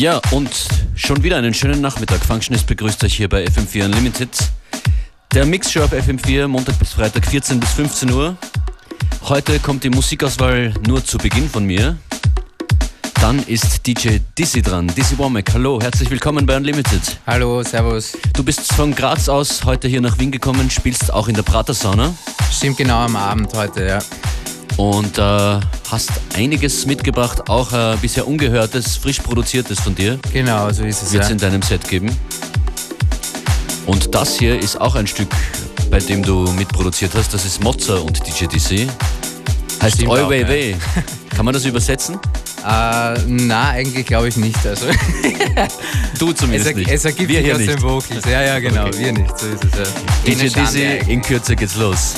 Ja, und schon wieder einen schönen Nachmittag. Functionist begrüßt euch hier bei FM4 Unlimited. Der Mixshow auf FM4, Montag bis Freitag, 14 bis 15 Uhr. Heute kommt die Musikauswahl nur zu Beginn von mir. Dann ist DJ Dizzy dran. Dizzy Womack, hallo, herzlich willkommen bei Unlimited. Hallo, servus. Du bist von Graz aus heute hier nach Wien gekommen, spielst auch in der Prater Sauna. Stimmt genau am Abend heute, ja und äh, hast einiges mitgebracht, auch äh, bisher ungehörtes, frisch produziertes von dir. Genau, so ist es. Wird es ja. in deinem Set geben. Und das hier ist auch ein Stück, bei dem du mitproduziert hast. Das ist Mozza und DJ DC. Heißt Stimmt Oi Wei Wei. Kann man das übersetzen? Uh, na, eigentlich glaube ich nicht. Also. du zumindest es, nicht. Es ergibt wir sich aus nicht. den Vocals. Ja, ja, genau. Okay. Wir nicht. So ist es ja. DJ DC, in Kürze geht's los.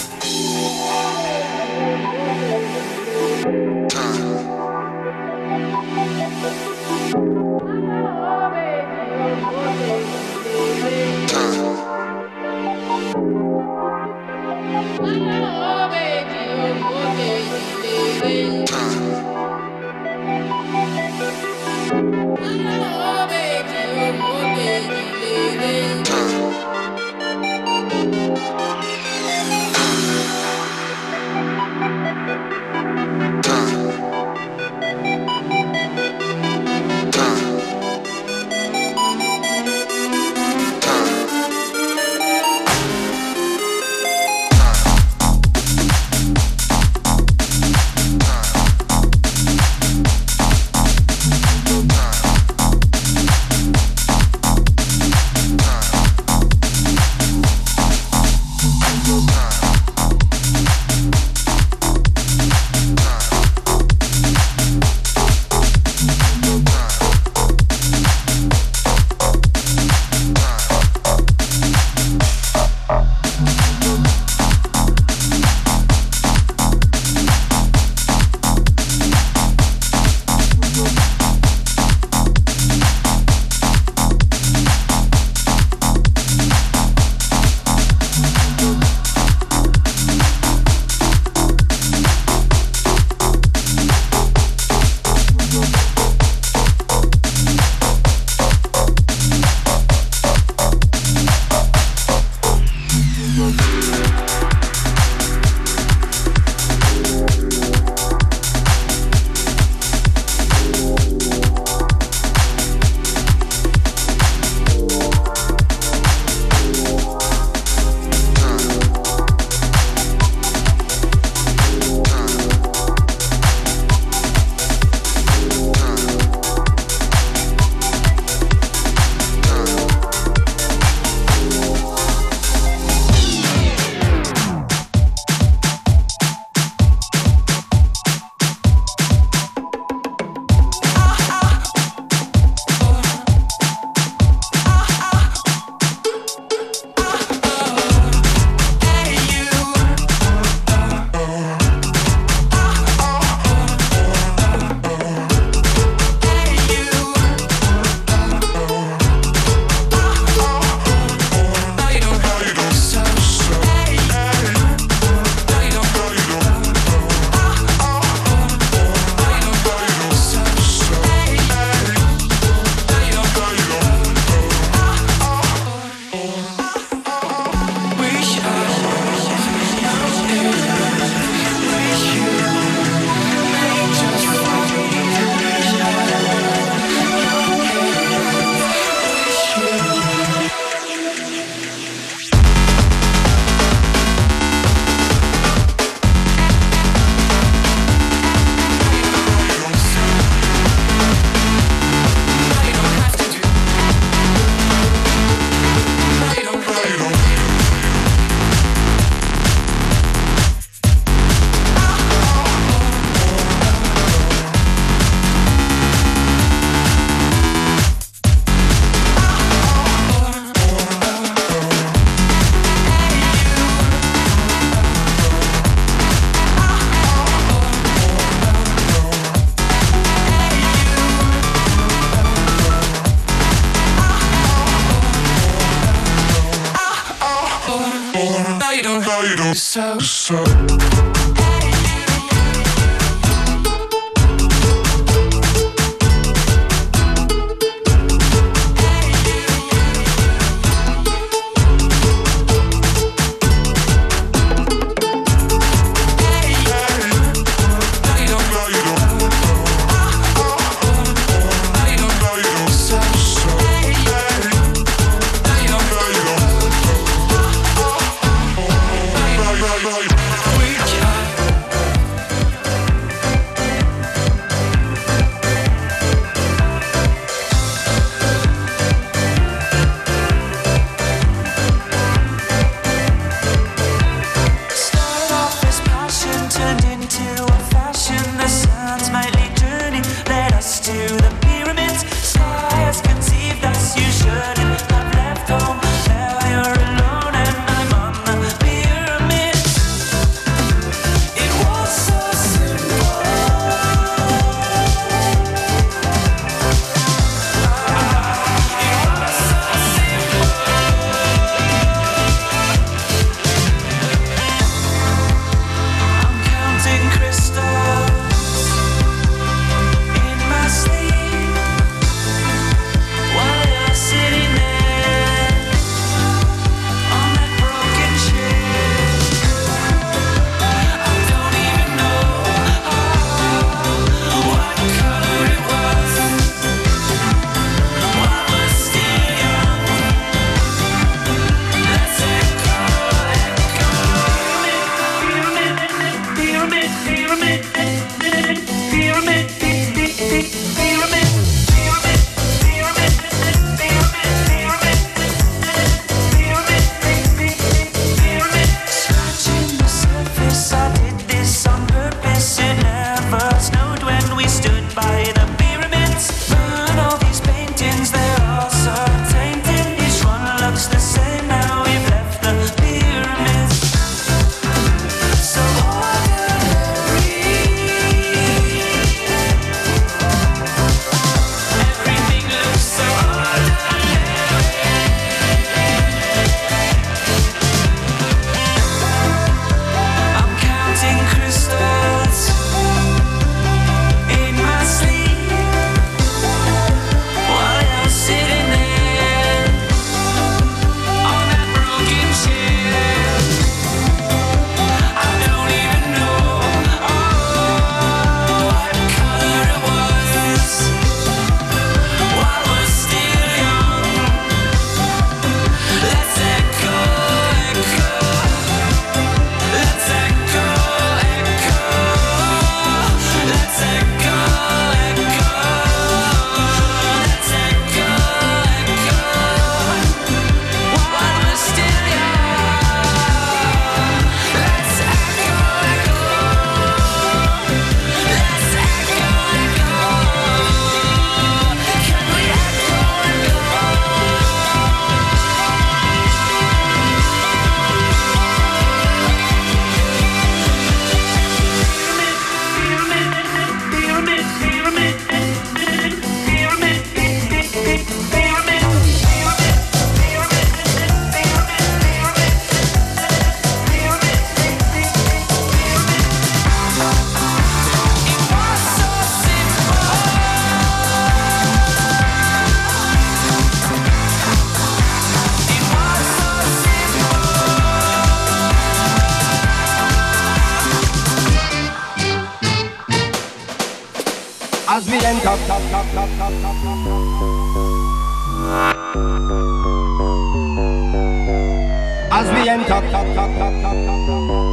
As we enter.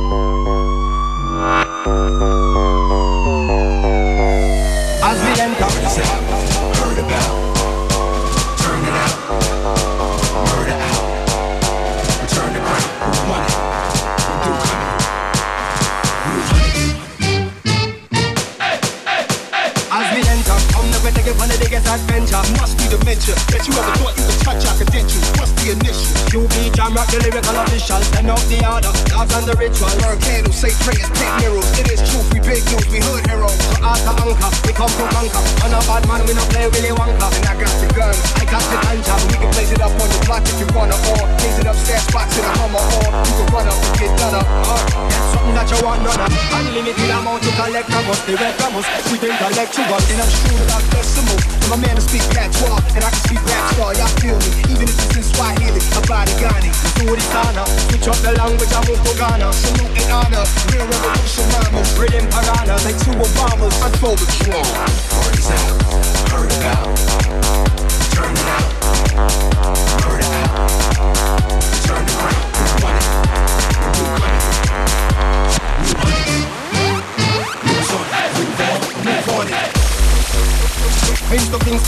Rock the lyrical official, send out the order, dogs and the ritual. Burn candles, say prayers, paint mirrors. It is truth, we big news, we hood heroes. So the anchor, we come to conquer. On a bad man, we no play Willy Wonka. And I got the gun, I got the ganja, we can blaze it up on the block if you wanna, or blaze it upstairs, spots in a Hummer, or you can run up and get done up. Uh, get something that you want none of. Unlimited amount to collect from us, the red from us, sweet intellectual. And I'm true without decimal. I'm a man to speak patois, and I can speak rap. Y'all feel me? Even if it's in Swahili, a body Ghani to the sauna Switch up the language, I move to Ghana Salute and honor, real revolution piranha, like two Obamas I the Party's out, hurry Turn it out Hurry Turn it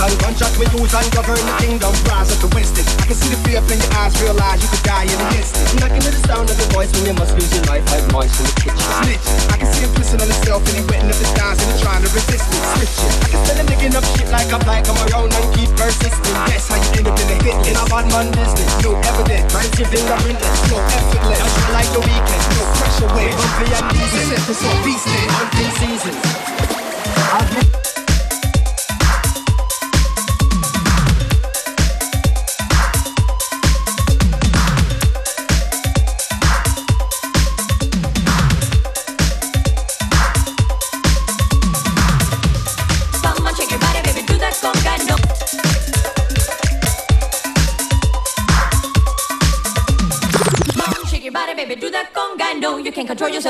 Kingston, gunshot we use and govern the kingdom. Rise up the Winston. I can see the fear in your eyes. Realize you could die in an instant. Knocking to the sound of the voice when you must lose your life like mice in the kitchen. Snitch. I can see him pissing on himself and he wetting up his thighs and he trying to resist it. Switching. I can smell him digging up shit like a bike. I'm around and keep persisting. That's how you end up in the hit In a bad man business, No evidence. Crime your fingerprintless. No effortless. Just like the weekend. No pressure weight. bumpy and decent. This on beastin'. Hunting season. I've been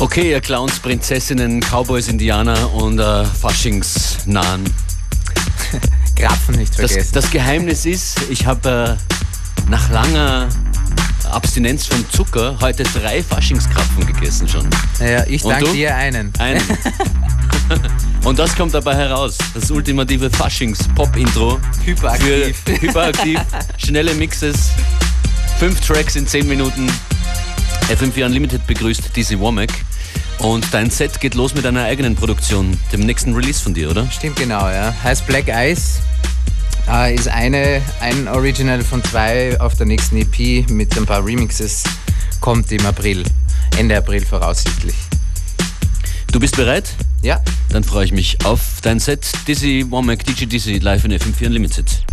Okay, ihr Clowns, Prinzessinnen, Cowboys, Indianer und äh, Faschingsnahen. Krapfen nicht Das, vergessen. das Geheimnis ist, ich habe äh, nach langer Abstinenz vom Zucker heute drei Faschingskrapfen gegessen schon. naja, ich danke dir einen. Einen. Und das kommt dabei heraus. Das ultimative Faschings-Pop-Intro. Hyperaktiv. Für hyperaktiv, schnelle Mixes, fünf Tracks in zehn Minuten. FM4 Unlimited begrüßt Dizzy Womack. Und dein Set geht los mit einer eigenen Produktion, dem nächsten Release von dir, oder? Stimmt genau, ja. Heißt Black Ice. Äh, ist eine, ein Original von zwei auf der nächsten EP mit ein paar Remixes. Kommt im April. Ende April voraussichtlich. Du bist bereit? Ja, Dann freue ich mich auf dein Set. Dizzy Womack, DJ Dizzy, live in FM4 Unlimited.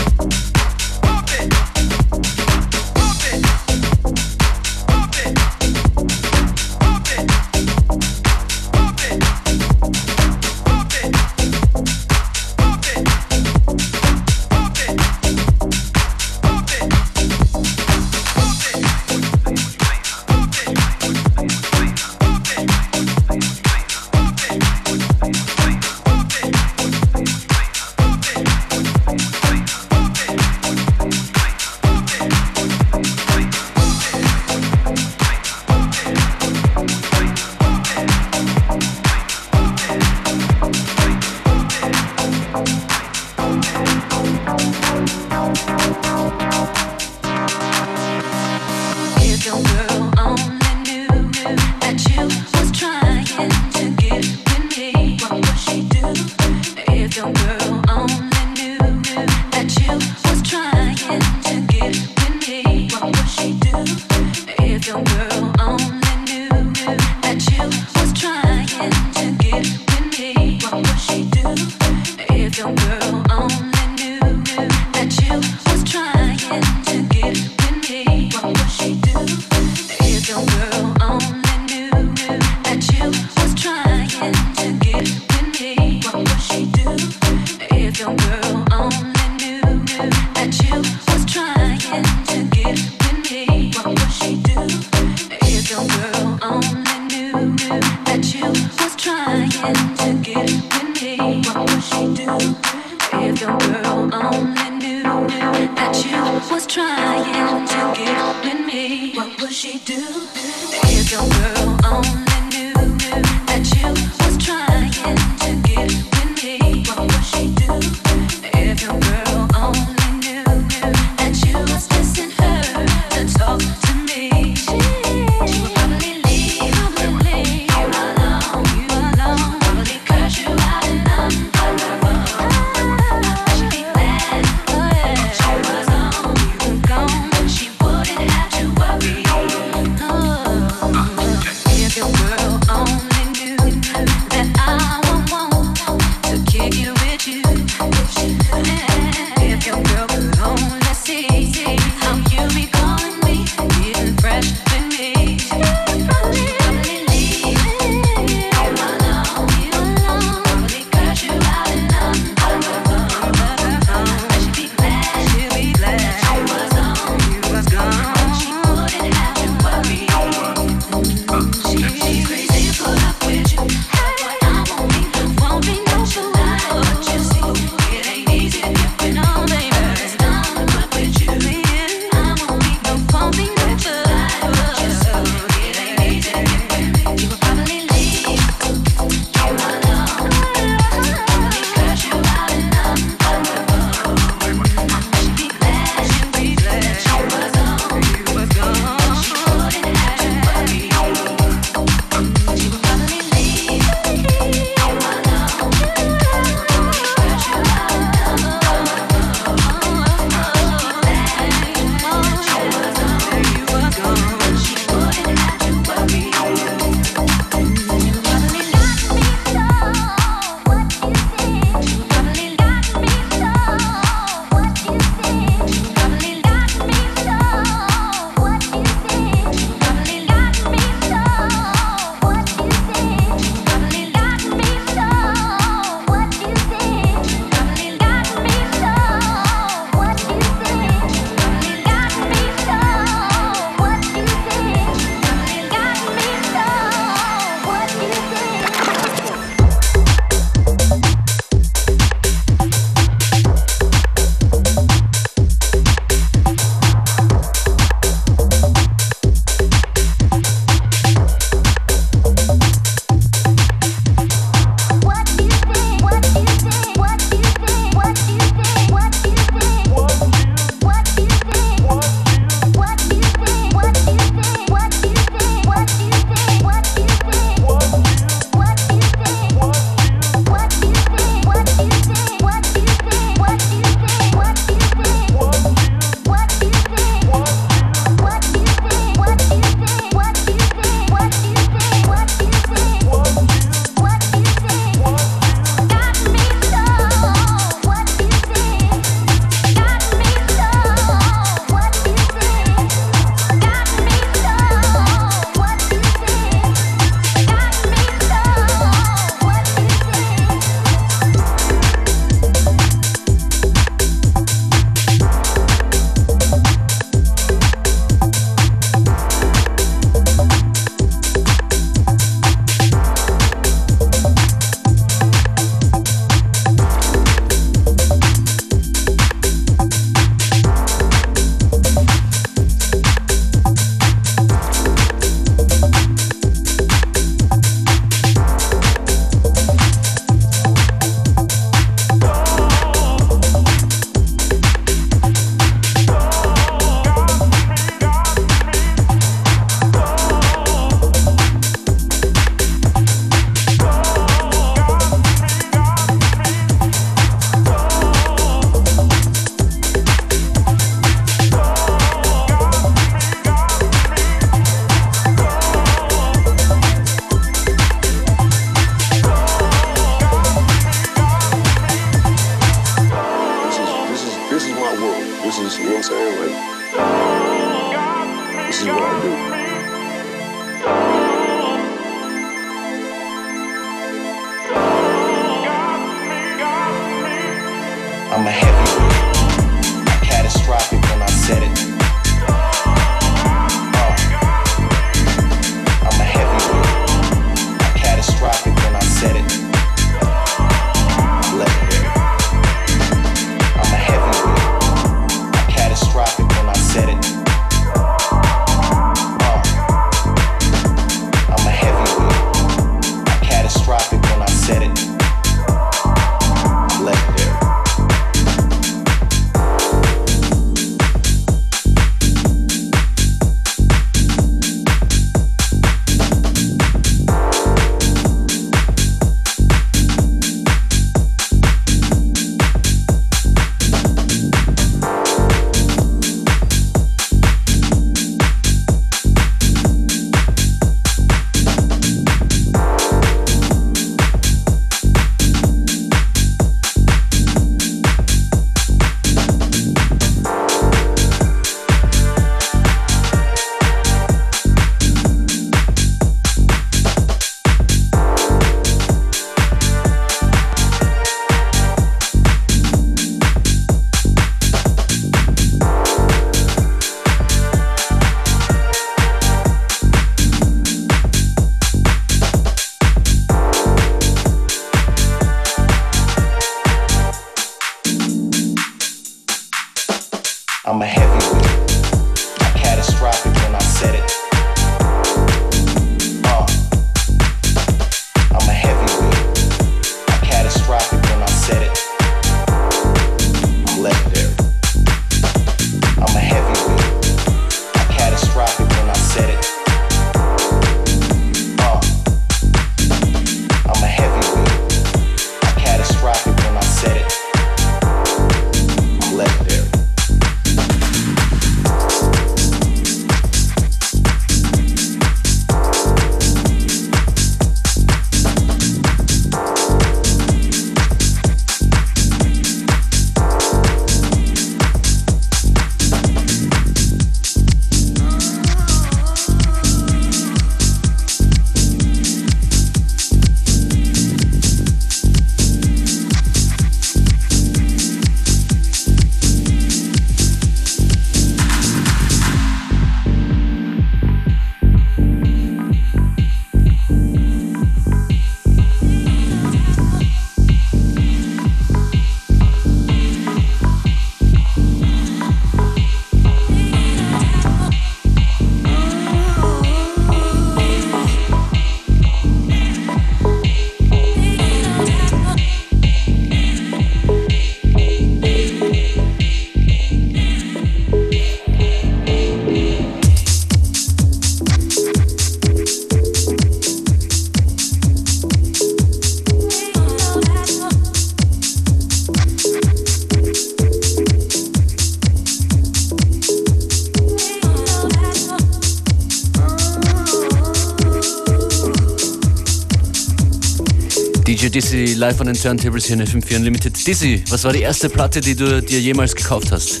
Live an den Turntables hier in FM4 Unlimited. Dizzy, was war die erste Platte, die du dir jemals gekauft hast?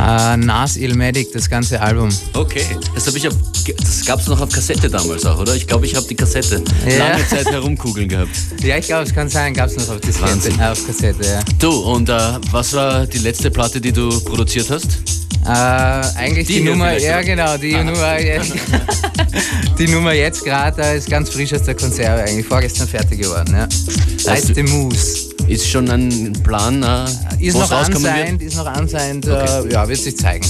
Äh, Nas Illmatic, das ganze Album. Okay, das habe ich auf, das gab es noch auf Kassette damals auch, oder? Ich glaube, ich habe die Kassette Ja. lange Zeit herumkugeln gehabt. Ja, ich glaube, es kann sein, gab es noch auf, Wahnsinn. äh, auf Kassette. Ja. Du, und äh, was war die letzte Platte, die du produziert hast? Äh, eigentlich Die die, Nummer, ja genau, die Ah. Nummer jetzt. die Nummer jetzt gerade ist ganz frisch aus der Konserve, eigentlich vorgestern fertig geworden. Ja. Du- The Moose. Ist schon ein Plan, äh, Ist noch wird? ist noch anscheinend, Okay. äh, ja, wird sich zeigen.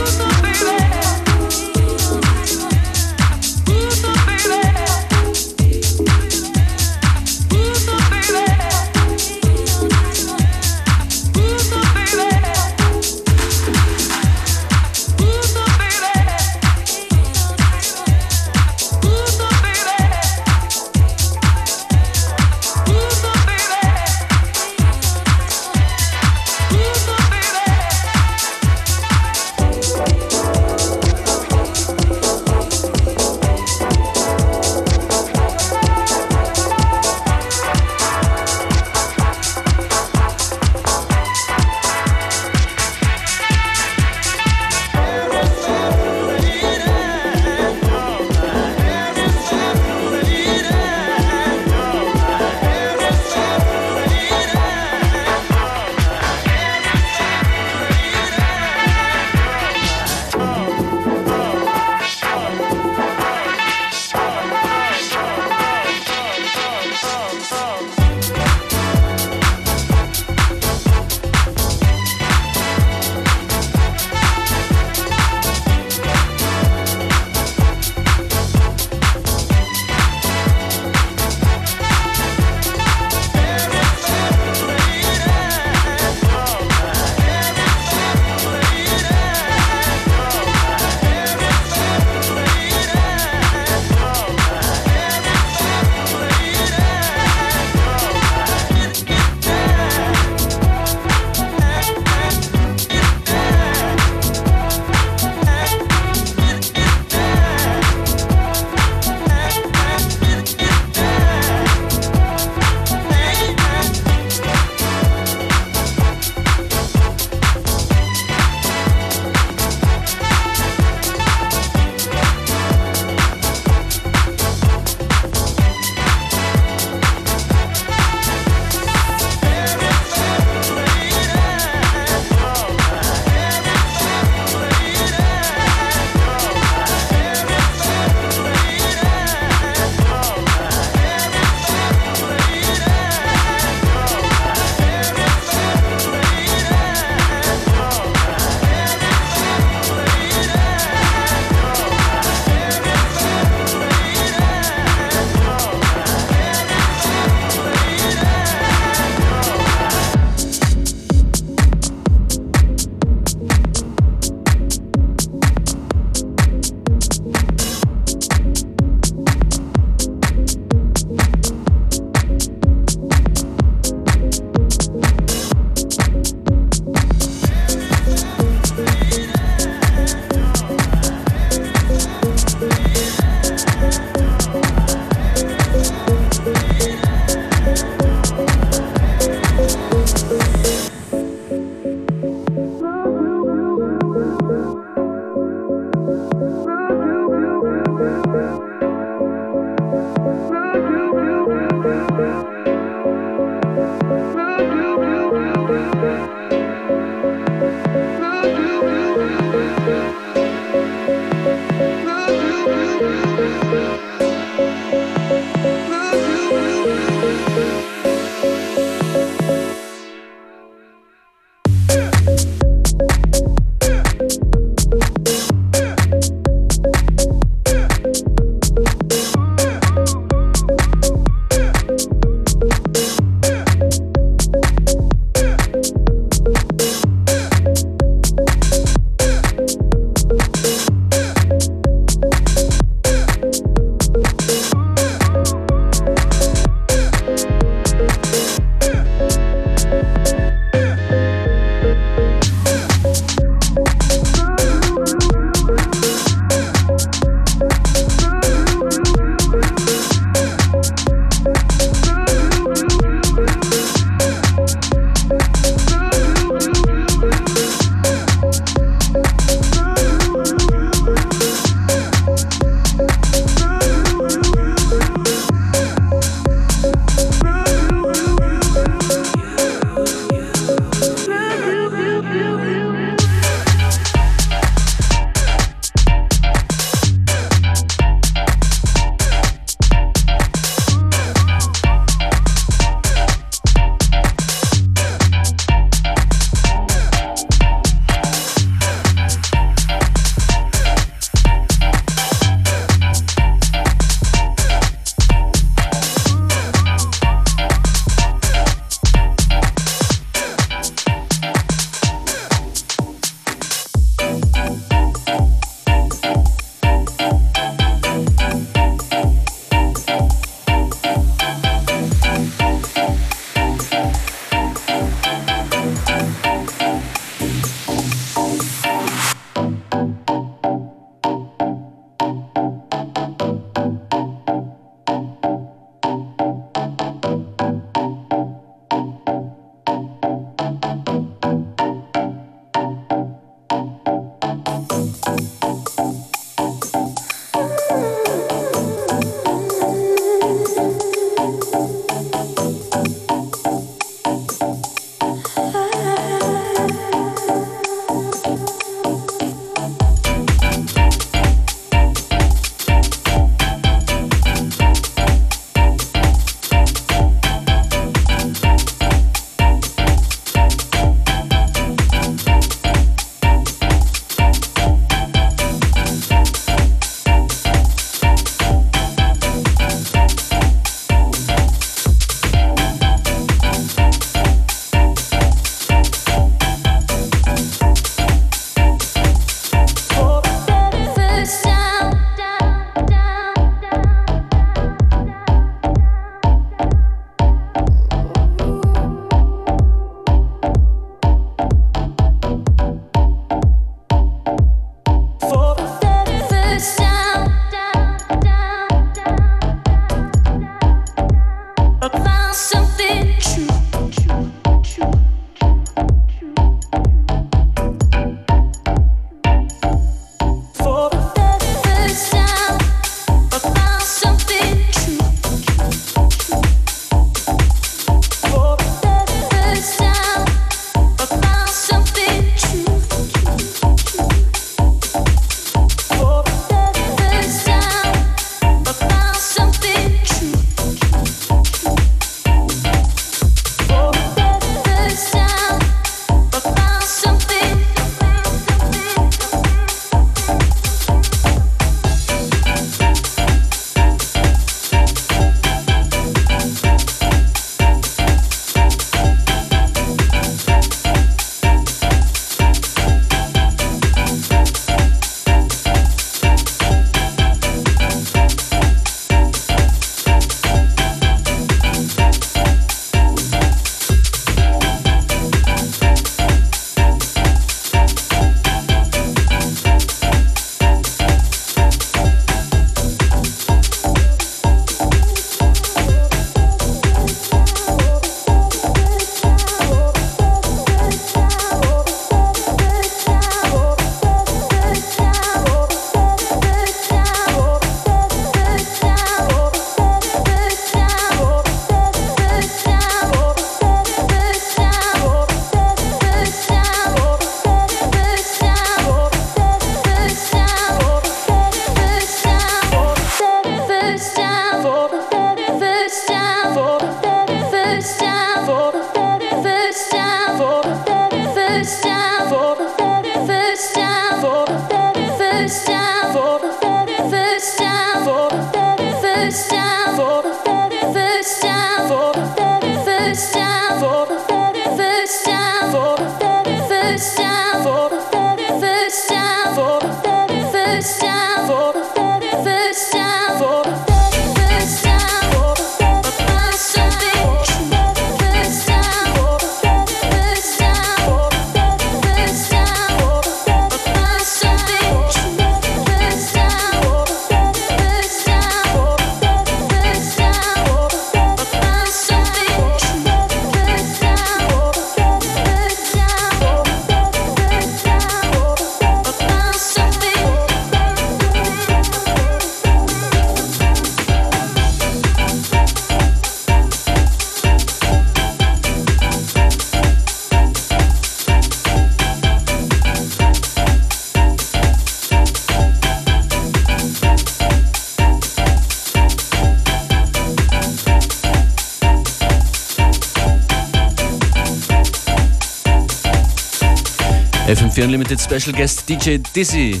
FM4 Unlimited Special Guest DJ Dizzy.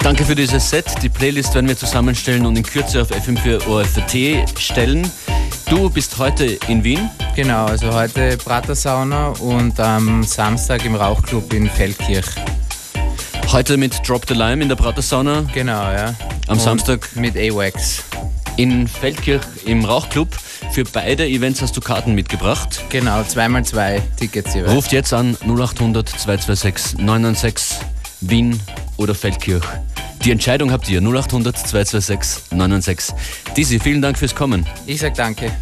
Danke für dieses Set. Die Playlist werden wir zusammenstellen und in Kürze auf FM4 ORFT stellen. Du bist heute in Wien. Genau, also heute Pratersauna und am Samstag im Rauchclub in Feldkirch. Heute mit Drop the Lime in der Pratersauna. Genau, ja. Am Und Samstag Mit AWAX. in Feldkirch im Rauchclub. Für beide Events hast du Karten mitgebracht. Genau, zweimal zwei Tickets jeweils. Ruft jetzt an 0800 226 996 Wien oder Feldkirch. Die Entscheidung habt ihr 0800 226 996. Dizzy, vielen Dank fürs Kommen. Ich sag danke.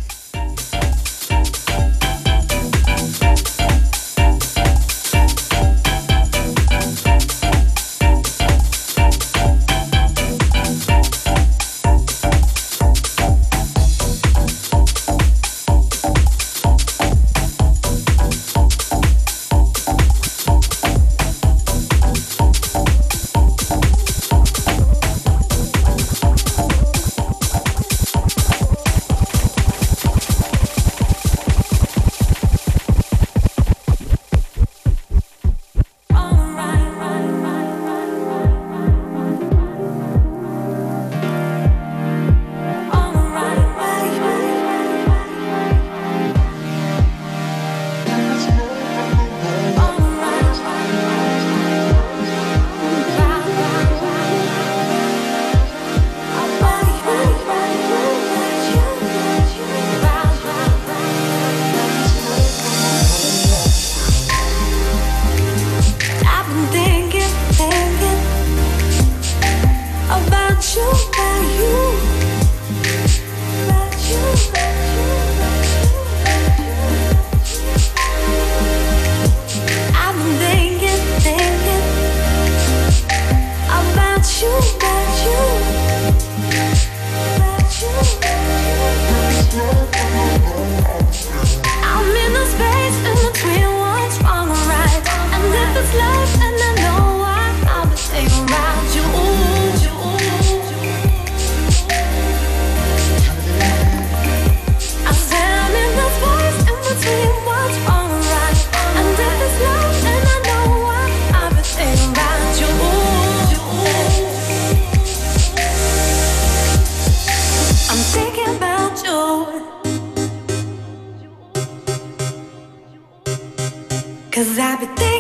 Cause I've been